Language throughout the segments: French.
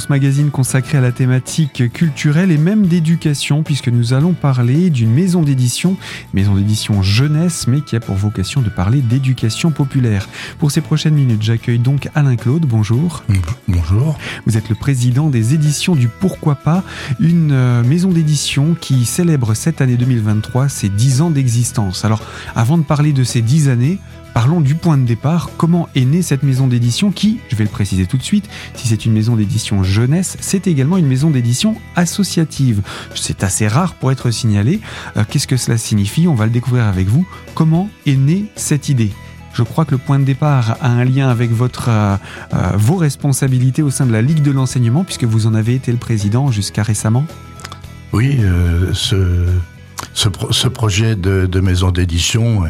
ce magazine consacré à la thématique culturelle et même d'éducation, puisque nous allons parler d'une maison d'édition, maison d'édition jeunesse, mais qui a pour vocation de parler d'éducation populaire. Pour ces prochaines minutes, j'accueille donc Alain Claude. Bonjour. Bonjour. Vous êtes le président des éditions du Pourquoi pas, une euh, maison d'édition qui célèbre cette année 2023 ses 10 ans d'existence. Alors, avant de parler de ces 10 années, Parlons du point de départ, comment est née cette maison d'édition qui, je vais le préciser tout de suite, si c'est une maison d'édition jeunesse, c'est également une maison d'édition associative. C'est assez rare pour être signalé. Euh, qu'est-ce que cela signifie? On va le découvrir avec vous. Comment est née cette idée? Je crois que le point de départ a un lien avec euh, euh, vos responsabilités au sein de la Ligue de l'enseignement, puisque vous en avez été le président jusqu'à récemment. Oui, ce, projet de maison d'édition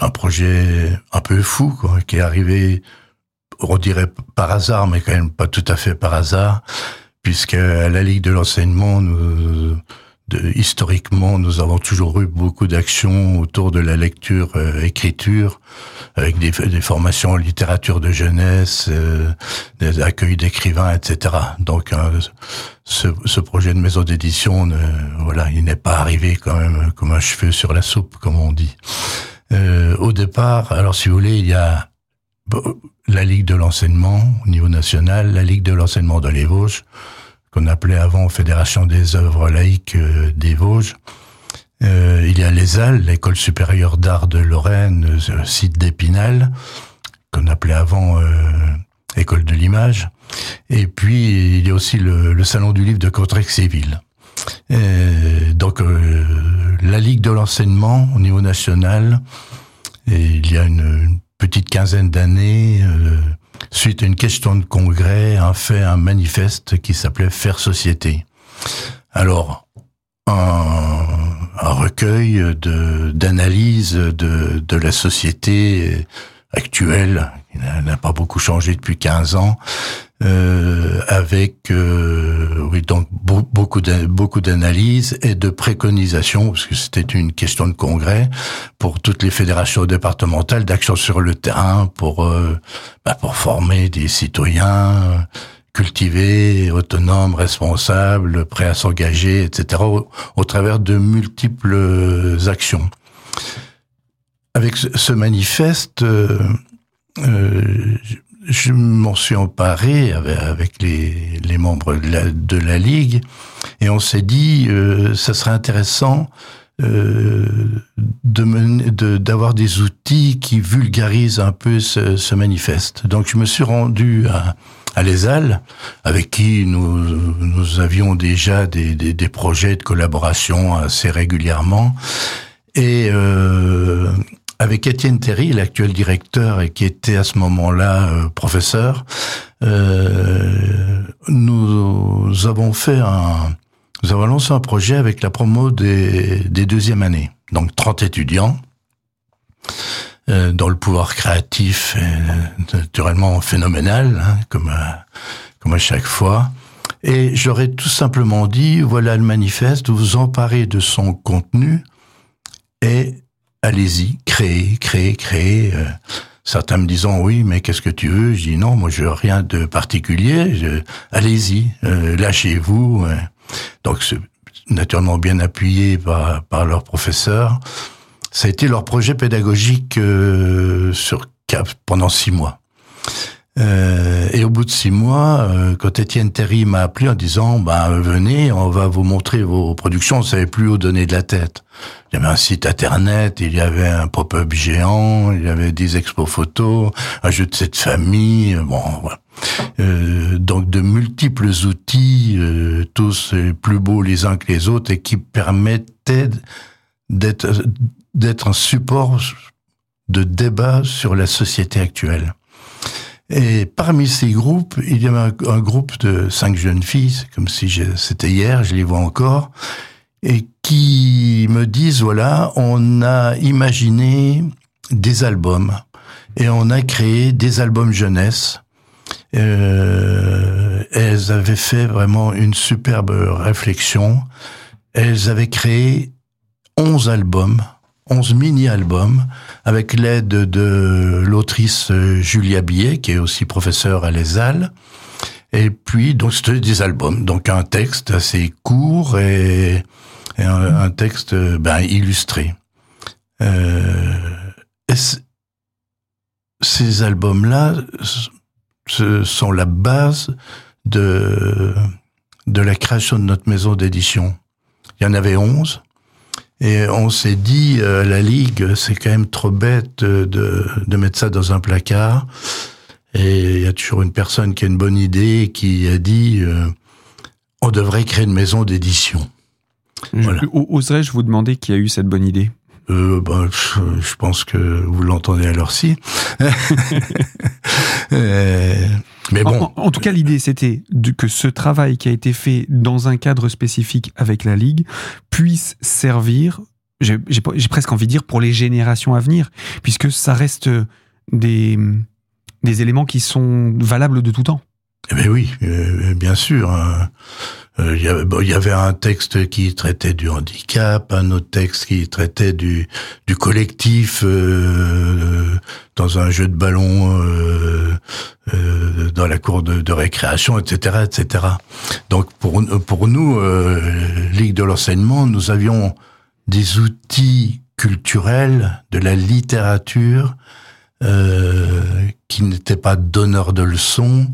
un projet un peu fou, quoi, qui est arrivé, on dirait par hasard, mais quand même pas tout à fait par hasard, puisque à la Ligue de l'enseignement, historiquement, nous avons toujours eu beaucoup d'actions autour de la lecture, euh, avec des, des, formations en littérature de jeunesse, euh, des accueils d'écrivains, etc. Donc, euh, ce, ce, projet de maison d'édition, voilà, il n'est pas arrivé quand même comme un cheveu sur la soupe, comme on dit. Euh, au départ, alors si vous voulez, il y a la Ligue de l'enseignement au niveau national, la Ligue de l'enseignement de les Vosges, qu'on appelait avant Fédération des œuvres laïques euh, des Vosges. Euh, il y a l'ESAL, l'École supérieure d'art de Lorraine, euh, site d'Épinal, qu'on appelait avant École de l'image. Et puis, il y a aussi le, Salon du livre de Contrex-et-Ville. donc, la Ligue de l'enseignement au niveau national, il y a une, petite quinzaine d'années, euh, suite à une question de congrès, a fait un manifeste qui s'appelait Faire Société. Alors, un, recueil d'analyse de, de la société actuelle, qui n'a pas beaucoup changé depuis 15 ans, euh, avec euh, oui donc beaucoup beaucoup d'analyses et de préconisations parce que c'était une question de congrès pour toutes les fédérations départementales d'action sur le terrain pour euh, bah, pour former des citoyens cultivés, autonomes, responsables, prêts à s'engager, etc. Au, travers de multiples actions. Avec ce, manifeste, euh, euh je m'en suis emparé avec, les, membres de la, Ligue et on s'est dit euh, ça serait intéressant euh, d'avoir des outils qui vulgarisent un peu ce, manifeste. Donc je me suis rendu à, à l'ESAL, avec qui nous, avions déjà des, des, des projets de collaboration assez régulièrement. Et euh, avec Étienne Terry, l'actuel directeur et qui était à ce moment-là euh, professeur, euh, nous avons fait un, nous avons lancé un projet avec la promo des, des deuxièmes années, donc 30 étudiants. Euh, dans le pouvoir créatif est naturellement phénoménal, hein, comme à, comme à chaque fois. Et j'aurais tout simplement dit, voilà le manifeste, vous emparez de son contenu et allez-y, créez, créez, créez. Euh, certains me disant oui, mais qu'est-ce que tu veux? Je dis non, moi je veux rien de particulier. Allez-y, euh, lâchez-vous. Donc c'est naturellement bien appuyé par, par leur professeur. Ça a été leur projet pédagogique euh, sur pendant six mois. Euh, et au bout de six mois, euh, quand Étienne Terry m'a appelé en disant bah, venez, on va vous montrer vos productions », on savait plus où donner de la tête. Il y avait un site internet, il y avait un pop-up géant, il y avait des expos photos, un jeu de cette famille, bon voilà. Euh, donc de multiples outils, euh, tous plus beaux les uns que les autres, et qui permettaient d'être un support de débat sur la société actuelle. Et parmi ces groupes, il y avait un, groupe de cinq jeunes filles, comme si c'était hier, je les vois encore, et qui me disent, voilà, on a imaginé des albums et on a créé des albums jeunesse. Euh, elles avaient fait vraiment une superbe réflexion. Elles avaient créé onze albums 11 mini-albums avec l'aide de l'autrice euh, Julia Billet, qui est aussi professeure à l'ESAL. Et puis, donc, c'était des albums. Donc, un texte assez court et, un, texte ben, illustré. Euh, ces albums-là ce sont la base de, de la création de notre maison d'édition? Il y en avait onze. Et on s'est dit, euh, la Ligue, c'est quand même trop bête de, de mettre ça dans un placard. Et il y a toujours une personne qui a une bonne idée qui a dit, euh, on devrait créer une maison d'édition. Voilà. Oserais-je vous demander qui a eu cette bonne idée? Euh, bah, je, pense que vous l'entendez alors si. En, tout cas, l'idée, c'était que ce travail qui a été fait dans un cadre spécifique avec la Ligue puisse servir, j'ai presque envie de dire, pour les générations à venir, puisque ça reste des éléments qui sont valables de tout temps. Eh bien oui, euh, bien sûr. Hein. Euh, il y, avait un texte qui traitait du handicap, un autre texte qui traitait du, collectif euh, dans un jeu de ballon euh, euh dans la cour de, de, récréation, etc., etc. Donc pour pour nous, Ligue de l'enseignement, nous avions des outils culturels, de la littérature qui n'étaient pas donneurs de leçons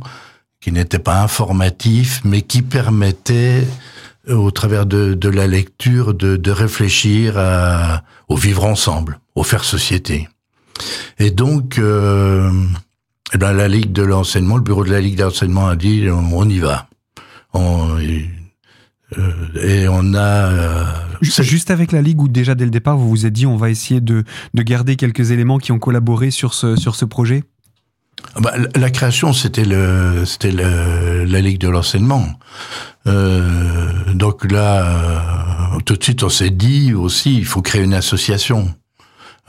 qui n'était pas informatif, mais qui permettait, euh, au travers de, de la lecture, de, de réfléchir au vivre ensemble, au faire société. Et donc, euh, eh ben, la Ligue de l'enseignement, le bureau de la Ligue d'enseignement a dit, on y va. Euh, et on a... Euh, Juste avec la Ligue, où déjà dès le départ, vous vous êtes dit, on va essayer de, de garder quelques éléments qui ont collaboré sur ce, sur ce projet? Bah, la création, c'était le, c'était la Ligue de l'enseignement. Euh, donc là, euh, tout de suite, on s'est dit aussi, il faut créer une association.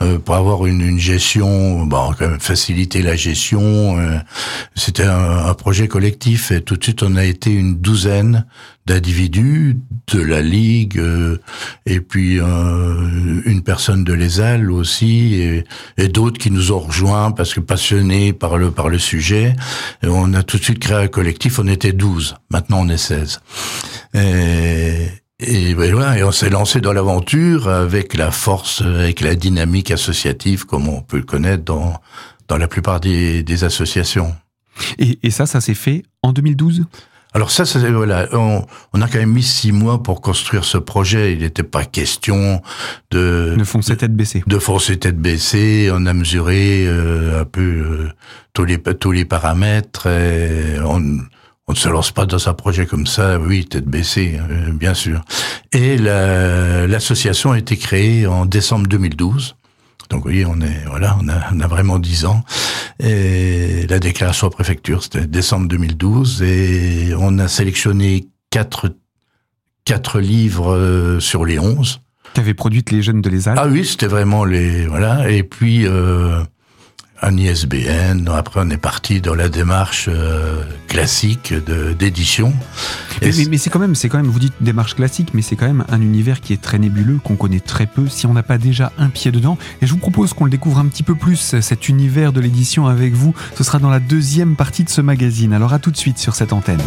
Euh, pour avoir une, une, gestion, bon, quand même faciliter la gestion. Euh, c'était un, un, projet collectif et tout de suite on a été une douzaine d'individus de la ligue euh, et puis une personne de l'ESAL aussi et, et d'autres qui nous ont rejoints parce que passionnés par le par le sujet. Et on a tout de suite créé un collectif. On était 12, maintenant on est 16. Et, et, voilà, et on s'est lancé dans l'aventure avec la force, avec la dynamique associative comme on peut le connaître dans, dans la plupart des, des associations. Et, et ça, ça s'est fait en 2012 alors ça, ça voilà, on, on, a quand même mis six mois pour construire ce projet. Il n'était pas question de de foncer tête baissée. De foncer tête baissée. On a mesuré euh, un peu euh, tous les tous les paramètres. Et on, on ne se lance pas dans un projet comme ça, oui, tête baissée, euh, bien sûr. Et l'association a été créée en décembre 2012. Donc, oui, on est, voilà, on a, on a vraiment dix ans. Et la déclaration à préfecture, c'était décembre 2012. Et on a sélectionné quatre, quatre livres euh, sur les onze. Qu'avaient produites les jeunes de l'ESAL Ah oui, c'était vraiment les, voilà. Et puis, euh, un ISBN. Après, on est parti dans la démarche euh, classique d'édition. Mais, mais, c'est quand même, c'est quand même, vous dites démarche classique, mais c'est quand même un univers qui est très nébuleux, qu'on connaît très peu, si on n'a pas déjà un pied dedans. Et je vous propose qu'on le découvre un petit peu plus, cet univers de l'édition avec vous. Ce sera dans la deuxième partie de ce magazine. Alors à tout de suite sur cette antenne.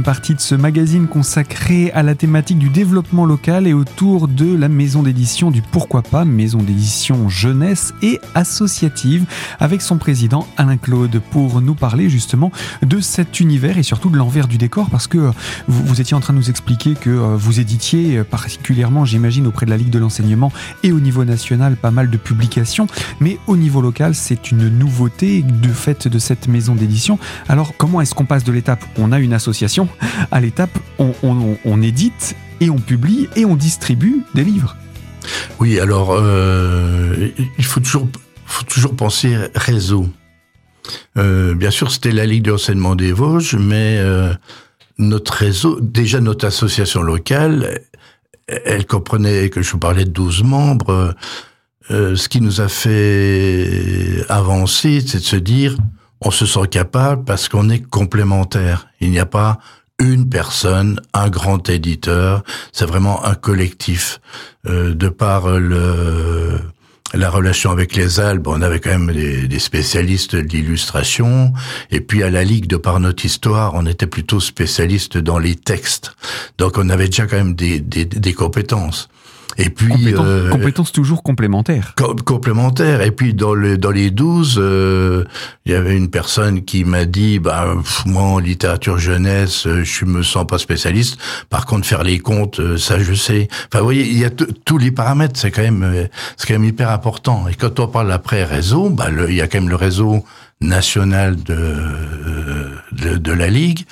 Partie de ce magazine consacré à la thématique du développement local et autour de la maison d'édition du Pourquoi pas, maison d'édition jeunesse et associative, avec son président Alain Claude pour nous parler justement de cet univers et surtout de l'envers du décor parce que euh, vous, étiez en train de nous expliquer que euh, vous éditiez euh, particulièrement, j'imagine, auprès de la Ligue de l'enseignement et au niveau national pas mal de publications, mais au niveau local c'est une nouveauté de fait de cette maison d'édition. Alors comment est-ce qu'on passe de l'étape? Où on a une association à l'étape on, on, édite et on publie et on distribue des livres. Oui, alors euh, il faut toujours, penser réseau. Euh, bien sûr, c'était la Ligue d'enseignement des Vosges, mais euh, notre réseau, déjà notre association locale, elle comprenait, que je vous parlais de 12 membres. ce qui nous a fait avancer, c'est de se dire, on se sent capable parce qu'on est complémentaire. Il n'y a pas une personne, un grand éditeur, c'est vraiment un collectif. Euh, de par le la relation avec les Alpes, on avait quand même des, spécialistes de l'illustration, et puis à la Ligue, de par notre histoire, on était plutôt spécialistes dans les textes. Donc on avait déjà quand même des, des, des compétences. Et puis euh, compétences toujours complémentaires. complémentaires. Et puis dans le dans les 12, euh, il y avait une personne qui m'a dit bah moi en littérature jeunesse, euh, je me sens pas spécialiste. Par contre faire les comptes, euh, ça je sais. Enfin vous voyez, il y a tous les paramètres, c'est quand même c'est quand même hyper important. Et quand on parle après réseau, bah il y a quand même le réseau national de, de, de la Ligue.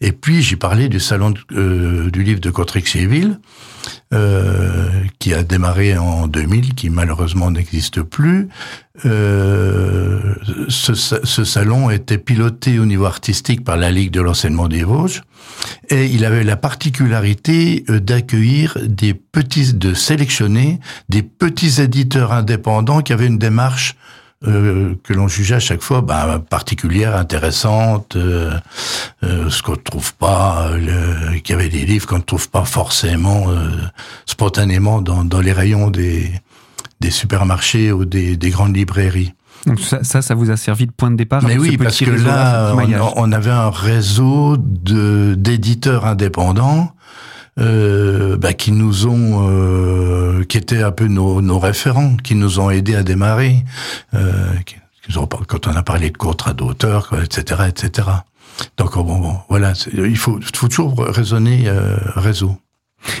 Et puis j'ai parlé du salon du livre de Cotrix-Civil euh, qui a démarré en 2000, qui malheureusement n'existe plus. Euh, ce, ce, salon était piloté au niveau artistique par la Ligue de l'enseignement des Vosges et il avait la particularité euh, d'accueillir des petits, de sélectionner des petits éditeurs indépendants qui avaient une démarche euh, que l'on jugeait à chaque fois bah, particulière, intéressante, euh, euh, ce qu'on ne trouve pas, qu'il y avait des livres qu'on ne trouve pas forcément spontanément dans, dans, les rayons des, des supermarchés ou des, des grandes librairies. Donc ça, ça, ça, vous a servi de point de départ Mais oui, parce que là, on, on, avait un réseau de d'éditeurs indépendants euh, bah, qui nous ont, euh, qui étaient un peu nos, nos, référents, qui nous ont aidés à démarrer. Euh, qui, quand on a parlé de contrat d'auteur, etc., etc. Donc bon, bon voilà, il faut, faut toujours raisonner euh, réseau.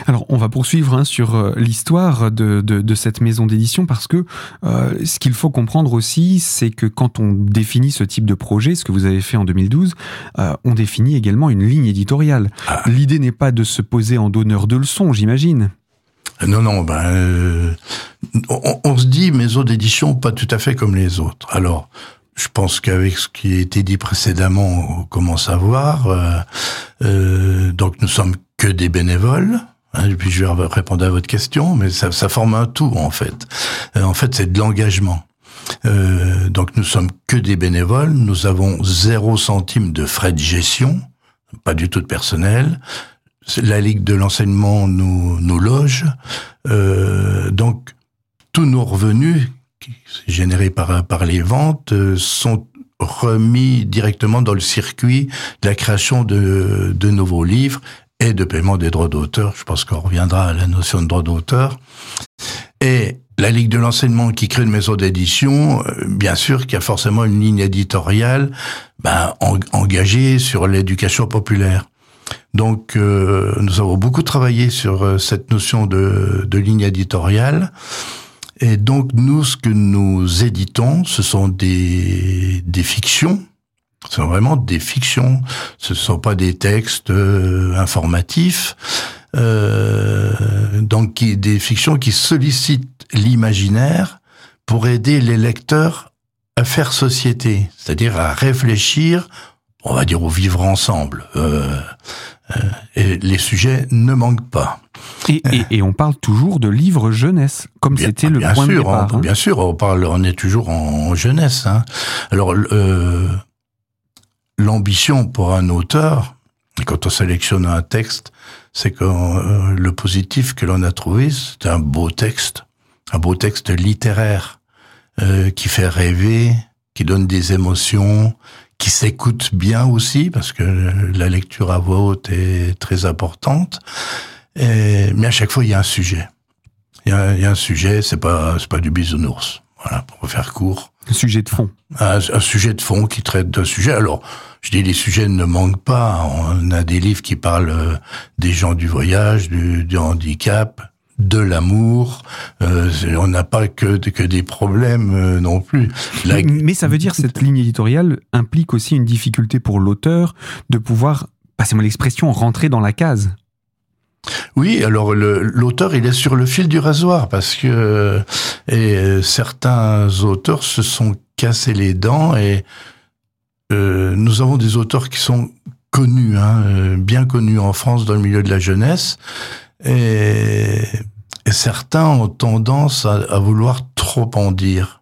Alors, on va poursuivre hein, sur euh, l'histoire de, de, cette maison d'édition parce que euh, ce qu'il faut comprendre aussi, c'est que quand on définit ce type de projet, ce que vous avez fait en 2012, euh, on définit également une ligne éditoriale. Ah. L'idée n'est pas de se poser en donneur de leçons, j'imagine. Non, non, ben, on, on, se dit maison d'édition pas tout à fait comme les autres. Alors, je pense qu'avec ce qui a été dit précédemment, on commence à voir. donc, nous sommes que des bénévoles. Hein, et je vais répondre à votre question, mais ça, ça forme un tout en fait. Euh, en fait, c'est de l'engagement. Euh, donc nous sommes que des bénévoles, nous avons zéro centime de frais de gestion, pas du tout de personnel. La Ligue de l'enseignement nous, nous loge. Euh, donc tous nos revenus générés par, par les ventes euh, sont remis directement dans le circuit de la création de, de nouveaux livres et de paiement des droits d'auteur. Je pense qu'on reviendra à la notion de droit d'auteur. Et la Ligue de l'enseignement qui crée une maison d'édition, euh, bien sûr qu'il y a forcément une ligne éditoriale ben, engagée sur l'éducation populaire. Donc euh, nous avons beaucoup travaillé sur euh, cette notion de, de ligne éditoriale. Et donc nous, ce que nous éditons, ce sont des, des fictions ce sont vraiment des fictions. Ce ne sont pas des textes euh, informatifs. Euh, donc qui, des fictions qui sollicitent l'imaginaire pour aider les lecteurs à faire société, c'est-à-dire à réfléchir, on va dire au vivre ensemble. Euh, et les sujets ne manquent pas. Et, et, et, on parle toujours de livres jeunesse, comme c'était le point sûr, de départ. On, hein. Bien sûr, on parle, on est toujours en, jeunesse. Hein. Alors, euh, l'ambition pour un auteur, quand on sélectionne un texte, c'est que euh, le positif que l'on a trouvé, c'est un beau texte, un beau texte littéraire euh, qui fait rêver, qui donne des émotions, qui s'écoute bien aussi parce que la lecture à voix haute est très importante. Et, mais à chaque fois, il y a un sujet. Il y a, il y a un sujet, c'est pas c'est pas du bisounours. Voilà, pour faire court. Un sujet de fond. Un, un sujet de fond qui traite d'un sujet. Alors, je dis les sujets ne manquent pas. On a des livres qui parlent euh, des gens du voyage, du, du handicap, de l'amour. Euh, on n'a pas que, que des problèmes euh, non plus. Mais ça veut dire cette ligne éditoriale implique aussi une difficulté pour l'auteur de pouvoir, passez-moi l'expression, rentrer dans la case. Oui, alors l'auteur il est sur le fil du rasoir parce que et certains auteurs se sont cassés les dents et euh, nous avons des auteurs qui sont connus, hein, euh, bien connus en France dans le milieu de la jeunesse, et, certains ont tendance à, vouloir trop en dire.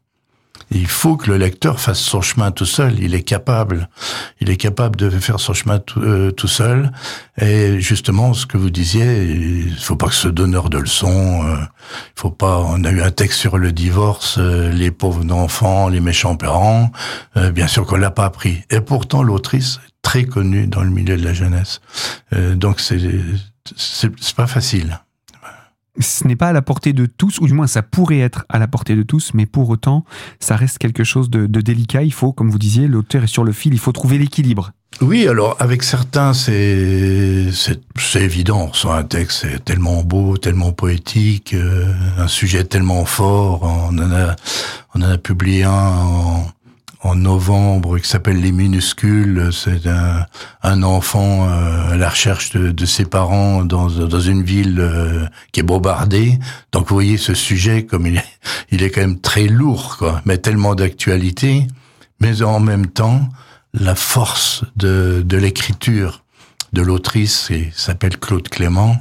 Il faut que le lecteur fasse son chemin tout seul. Il est capable. Il est capable de faire son chemin tout, euh, tout seul. Et justement, ce que vous disiez, il faut pas que ce donneur de leçons. Euh, il faut pas. On a eu un texte sur le divorce, euh, les pauvres enfants, les méchants parents. Euh, bien sûr qu'on l'a pas appris. Et pourtant, l'autrice très connue dans le milieu de la jeunesse. donc c'est c'est pas facile ce n'est pas à la portée de tous, ou du moins ça pourrait être à la portée de tous, mais pour autant, ça reste quelque chose de, délicat. Il faut, comme vous disiez, l'auteur est sur le fil, il faut trouver l'équilibre. Oui, alors avec certains, c'est c'est évident. Soit un texte est tellement beau, tellement poétique, euh, un sujet tellement fort. On en a on en a publié un en, en novembre qui s'appelle Les Minuscules. C'est un, un, enfant euh, à la recherche de, de, ses parents dans, dans une ville euh, qui est bombardée. Donc vous voyez ce sujet comme il est, il est quand même très lourd, quoi, mais tellement d'actualité. Mais en même temps, la force de, de l'écriture de l'autrice, qui s'appelle Claude Clément,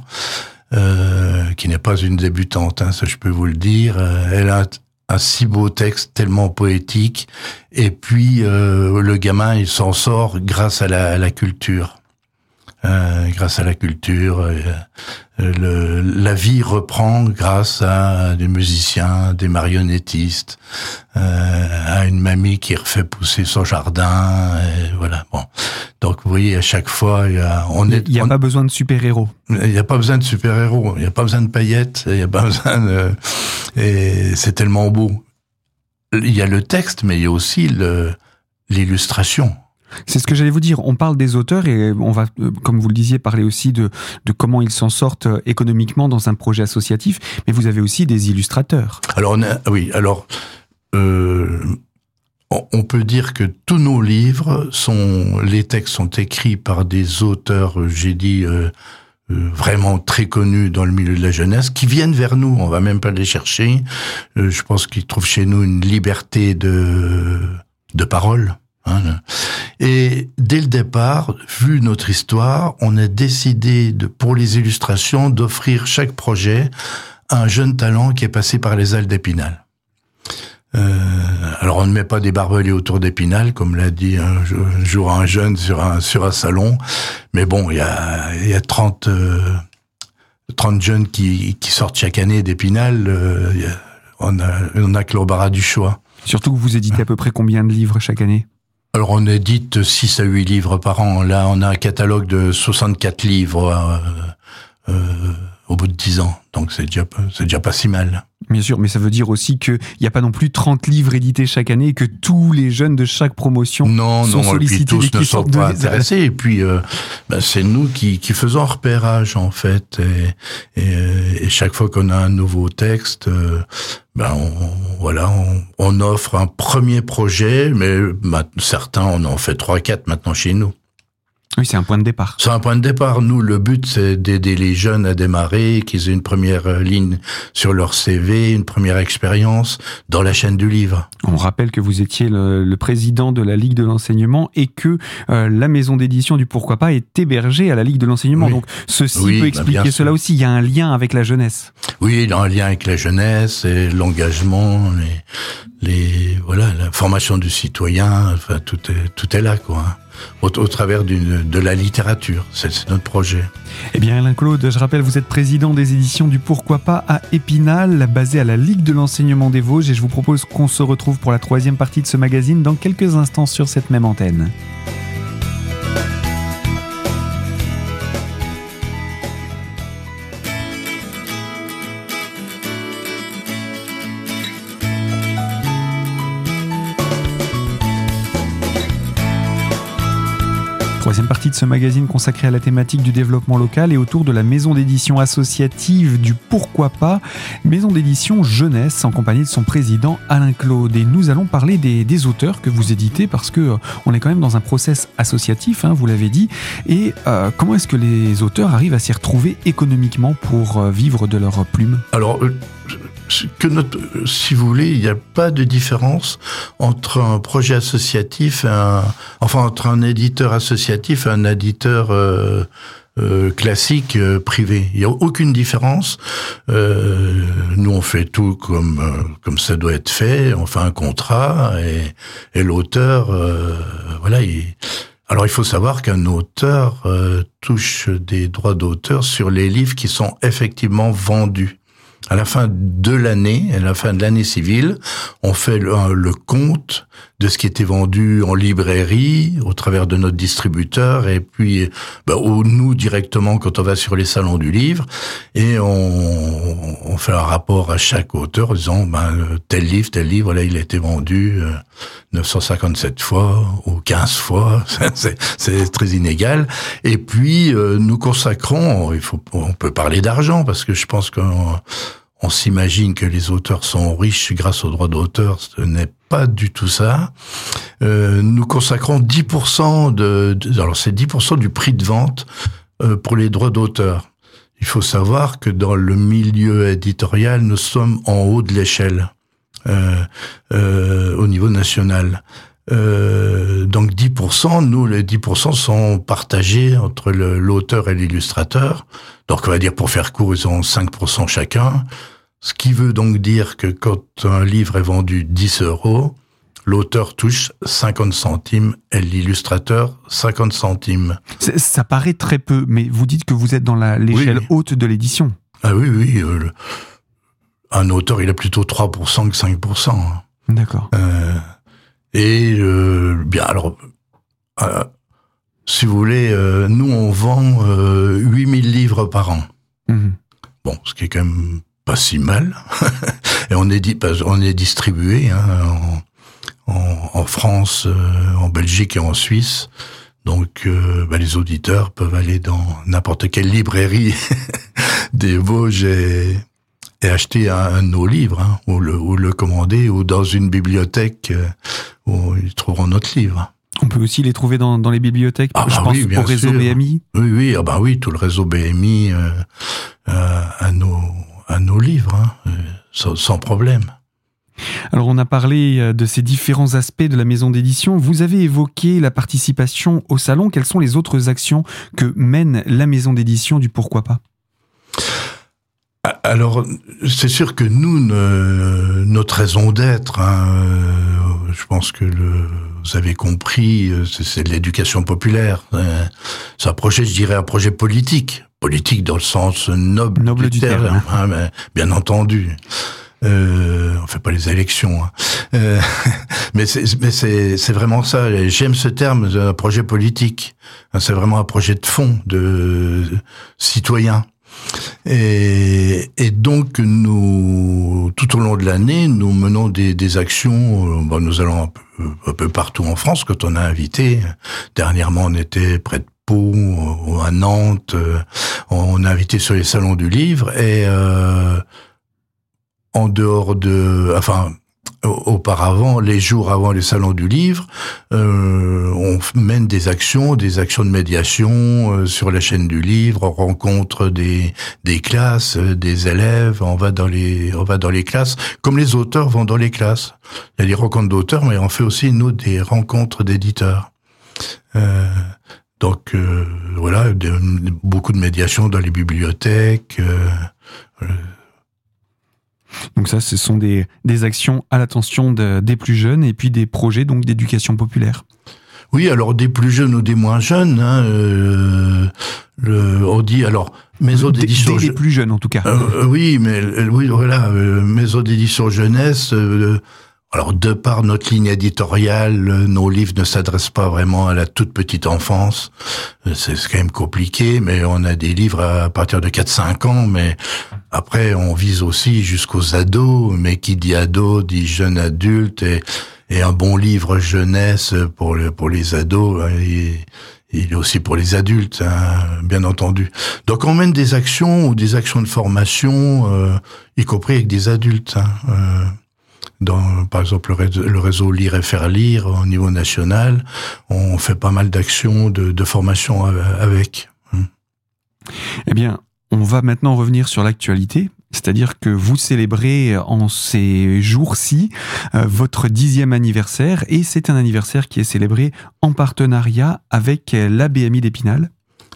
euh, qui n'est pas une débutante, hein, ça je peux vous le dire. elle a un si beau texte tellement poétique. Et puis euh, le gamin il s'en sort grâce à la, à la culture euh, grâce à la culture euh, le, la vie reprend grâce à des musiciens des marionnettistes euh, à une mamie qui refait pousser son jardin et voilà bon donc vous voyez à chaque fois il y a on est il n'y a pas besoin de super héros il n'y a pas besoin de super héros il n'y a pas besoin de paillettes il n'y a pas besoin de et c'est tellement beau. Il y a le texte, mais il y a aussi l'illustration. C'est ce que j'allais vous dire. On parle des auteurs et on va, euh, comme vous le disiez, parler aussi de, comment ils s'en sortent euh, économiquement dans un projet associatif. Mais vous avez aussi des illustrateurs. Alors on a, oui, alors euh, on peut dire que tous nos livres sont, les textes sont écrits par des auteurs, j'ai dit. Vraiment très connus dans le milieu de la jeunesse, qui viennent vers nous. On va même pas les chercher. Je pense qu'ils trouvent chez nous une liberté de de parole. Hein. Et dès le départ, vu notre histoire, on a décidé pour les illustrations, d'offrir chaque projet à un jeune talent qui est passé par les ailes d'Épinal. Euh, alors on ne met pas des barbelés autour d'Épinal, comme l'a dit un jour un jeune sur un sur un salon, mais bon, il y a y a 30 30 jeunes qui qui sortent chaque année d'Épinal. Euh, on a on a que l'embarras du choix. Surtout que vous éditez à peu près combien de livres chaque année? Alors on édite 6 à 8 livres par an. Là, on a un catalogue de 64 livres euh, euh, au bout de 10 ans. Donc c'est déjà, c'est déjà pas si mal. Bien sûr, mais ça veut dire aussi qu'il n'y a pas non plus 30 livres édités chaque année et que tous les jeunes de chaque promotion non, sont non, sollicités. Puis tous ne sont pas intéressés. Et puis, euh, ben, c'est nous qui, qui faisons repérage, en fait. Et, et, et chaque fois qu'on a un nouveau texte, euh, ben, on, voilà, on, on, offre un premier projet, mais ben, certains, on en fait trois, quatre maintenant chez nous. Oui, c'est un point de départ. C'est un point de départ. Nous, le but, c'est d'aider les jeunes à démarrer, qu'ils aient une première euh, ligne sur leur CV, une première expérience dans la chaîne du livre. On rappelle que vous étiez le, président de la Ligue de l'enseignement et que euh, la maison d'édition du Pourquoi pas est hébergée à la Ligue de l'enseignement. Donc, ceci peut bah, expliquer cela aussi. Il y a un lien avec la jeunesse. Oui, il y a un lien avec la jeunesse et l'engagement, les, les, voilà, la formation du citoyen. Enfin, tout est, tout est là, quoi au, travers de la littérature. C'est notre projet. Eh bien, Alain Claude, je rappelle, vous êtes président des éditions du Pourquoi pas à Épinal, basé à la Ligue de l'enseignement des Vosges, et je vous propose qu'on se retrouve pour la troisième partie de ce magazine dans quelques instants sur cette même antenne. Troisième partie de ce magazine consacré à la thématique du développement local et autour de la maison d'édition associative du Pourquoi pas, maison d'édition jeunesse en compagnie de son président Alain Claude. Et nous allons parler des, auteurs que vous éditez parce que euh, on est quand même dans un process associatif, hein, vous l'avez dit. Et euh, comment est-ce que les auteurs arrivent à s'y retrouver économiquement pour euh, vivre de leur plume? Alors, que notre, si vous voulez, il n'y a pas de différence entre un projet associatif, et un, enfin entre un éditeur associatif et un éditeur euh, euh, classique euh, privé. Il n'y a aucune différence. Euh, nous, on fait tout comme euh, comme ça doit être fait. On fait un contrat et, et l'auteur, voilà. Il... Alors, il faut savoir qu'un auteur touche des droits d'auteur sur les livres qui sont effectivement vendus à la fin de l'année, à la fin de l'année civile, on fait le, compte de ce qui était vendu en librairie au travers de notre distributeur et puis bah, ou nous directement quand on va sur les salons du livre et on, on fait un rapport à chaque auteur disant ben, tel livre, tel livre, là il a été vendu 957 euh, fois ou 15 fois, c'est très inégal. Et puis euh, nous consacrons, il faut, on peut parler d'argent parce que je pense qu'on on s'imagine que les auteurs sont riches grâce aux droits d'auteur, ce n'est pas du tout ça. Euh, nous consacrons 10% de, alors c'est 10% du prix de vente euh, pour les droits d'auteur. Il faut savoir que dans le milieu éditorial, nous sommes en haut de l'échelle euh, au niveau national. Euh, donc 10%, nous les 10% sont partagés entre l'auteur et l'illustrateur. Donc on va dire pour faire court, ils ont 5% chacun. Ce qui veut donc dire que quand un livre est vendu 10 euros, l'auteur touche 50 centimes et l'illustrateur 50 centimes. Ça paraît très peu, mais vous dites que vous êtes dans l'échelle haute de l'édition. Ah oui, oui. Euh, un auteur, il a plutôt 3% que 5%. D'accord. Euh, et euh, bien, alors, euh, si vous voulez, euh, nous, on vend 8000 livres par an. Mhm. Bon, ce qui est quand même pas si mal. et on est, on est distribué hein, en, en, France, en Belgique et en Suisse. Donc, bah, les auditeurs peuvent aller dans n'importe quelle librairie des Vosges et, et acheter un, de nos livres, hein, ou, le, ou le commander, ou dans une bibliothèque euh, où ils trouveront notre livre. On peut aussi les trouver dans, dans les bibliothèques, ah je bah pense oui, au réseau BMI. Oui, oui, ah bah oui, tout le réseau BMI euh, euh, à, nos, à nos livres, hein, sans, sans problème. Alors on a parlé de ces différents aspects de la maison d'édition. Vous avez évoqué la participation au salon. Quelles sont les autres actions que mène la maison d'édition du Pourquoi pas? Alors, c'est sûr que nous, notre raison d'être, hein, euh, je pense que le, vous avez compris, euh, c'est l'éducation populaire. Hein. C'est un projet, je dirais, un projet politique. Politique dans le sens noble, du, terme, hein, bien entendu. Euh, on fait pas les élections, hein. euh, mais c'est vraiment ça. J'aime ce terme, un projet politique. C'est vraiment un projet de fond, de citoyen. Et, donc, nous, tout au long de l'année, nous menons des, actions. Euh, bon, nous allons un peu, partout en France quand on a invité. Dernièrement, on était près de Pau, à Nantes. Euh, on a invité sur les salons du livre et euh, en dehors de, enfin, auparavant, les jours avant les salons du livre, euh, on mène des actions, des actions de médiation euh, sur la chaîne du livre, on rencontre des, des classes, euh, des élèves, on va dans les on va dans les classes, comme les auteurs vont dans les classes. Il y a des rencontres d'auteurs, mais on fait aussi nous des rencontres d'éditeurs. Euh, donc voilà, beaucoup de médiation dans les bibliothèques. Donc ça, ce sont des, des actions à l'attention des plus jeunes et puis des projets donc d'éducation populaire. Oui, alors des plus jeunes ou des moins jeunes. Hein, euh, le, on dit alors maison d'édition. Des, des, plus jeunes en tout cas. Euh, oui, mais oui, voilà, euh, maison d'édition jeunesse. Euh, alors, de par notre ligne éditoriale, nos livres ne s'adressent pas vraiment à la toute petite enfance. Euh, c'est quand même compliqué, mais on a des livres à partir de 4-5 ans, mais après, on vise aussi jusqu'aux ados, mais qui dit ado dit jeune adulte, et, un bon livre jeunesse pour, pour les ados, hein, il est aussi pour les adultes, hein, bien entendu. Donc on mène des actions ou des actions de formation, euh, y compris avec des adultes. Hein, euh, dans, par exemple, le réseau, Lire et faire lire au niveau national, on fait pas mal d'actions de, de, formation avec. Hein. Eh bien, on va maintenant revenir sur l'actualité. C'est-à-dire que vous célébrez en ces jours-ci euh, votre dixième anniversaire et c'est un anniversaire qui est célébré en partenariat avec la BMI d'Épinal.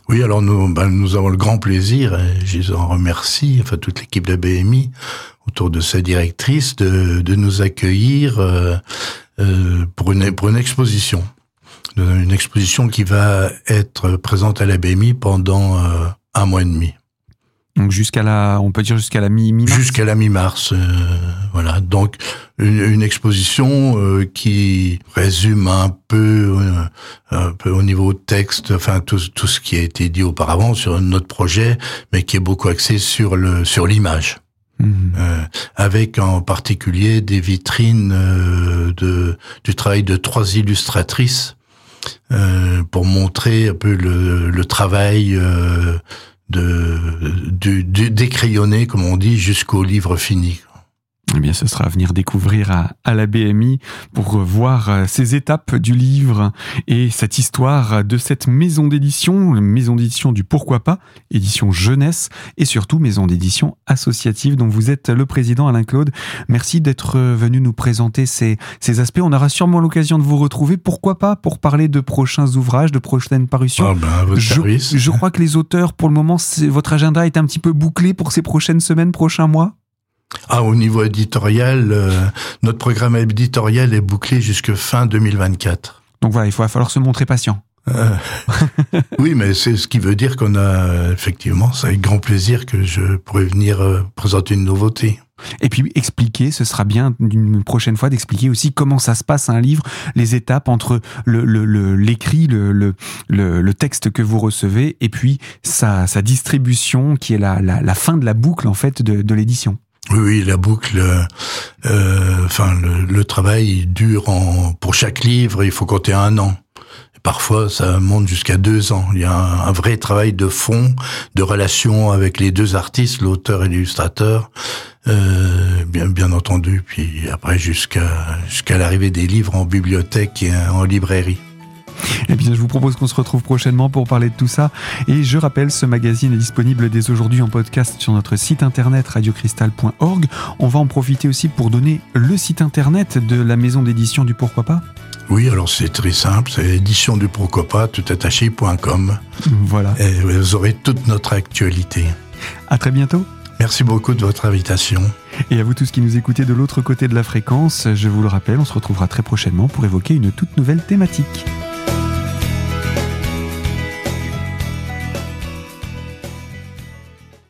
Oui, alors nous, ben, nous avons le grand plaisir, et je les en remercie, enfin toute l'équipe de la BMI, autour de sa directrice, de, de nous accueillir euh, euh, pour, une, pour une exposition. Une exposition qui va être présente à la BMI pendant euh, un mois et demi. Donc jusqu'à la, on peut dire jusqu'à la mi-mars? Jusqu'à la mi-mars, euh, voilà. Donc une, une exposition euh, qui résume un peu, euh, un peu au niveau texte, enfin tout, tout ce qui a été dit auparavant sur notre projet, mais qui est beaucoup axé sur le sur l'image. Mhm. Euh, avec en particulier des vitrines euh, de, du travail de trois illustratrices euh, pour montrer un peu le, travail de, du, du décrayonné, comme on dit, jusqu'au livre fini. Eh bien, ce sera à venir découvrir à, à la BMI pour voir euh, ces étapes du livre et cette histoire de cette maison d'édition, maison d'édition du Pourquoi pas, édition jeunesse et surtout maison d'édition associative dont vous êtes le président Alain Claude. Merci d'être venu nous présenter ces, ces aspects. On aura sûrement l'occasion de vous retrouver. Pourquoi pas pour parler de prochains ouvrages, de prochaines parutions. Ah ben, Je, je crois que les auteurs, pour le moment, votre agenda est un petit peu bouclé pour ces prochaines semaines, prochains mois. Ah, au niveau éditorial, euh, notre programme éditorial est bouclé jusque fin 2024. Donc voilà, il va falloir se montrer patient. Euh, oui, mais c'est ce qui veut dire qu'on a effectivement, c'est avec grand plaisir que je pourrais venir euh, présenter une nouveauté. Et puis expliquer, ce sera bien une prochaine fois d'expliquer aussi comment ça se passe un livre, les étapes entre l'écrit, le, le, le, le texte que vous recevez, et puis sa, sa distribution qui est la, la, la fin de la boucle en fait de, de l'édition. Oui, la boucle, euh, euh, enfin, le, travail il dure en, pour chaque livre, il faut compter un an. Parfois, ça monte jusqu'à deux ans. Il y a un, un vrai travail de fond, de relation avec les deux artistes, l'auteur et l'illustrateur, euh, bien, bien entendu. Puis après, jusqu'à jusqu'à l'arrivée des livres en bibliothèque et en librairie. Eh bien, je vous propose qu'on se retrouve prochainement pour parler de tout ça. Et je rappelle, ce magazine est disponible dès aujourd'hui en podcast sur notre site internet radiocristal.org. On va en profiter aussi pour donner le site internet de la maison d'édition du Pourquoi pas. Oui, alors c'est très simple, c'est édition du Procopa, toutattaché.com. Voilà. Et vous aurez toute notre actualité. À très bientôt. Merci beaucoup de votre invitation. Et à vous tous qui nous écoutez de l'autre côté de la fréquence, je vous le rappelle, on se retrouvera très prochainement pour évoquer une toute nouvelle thématique.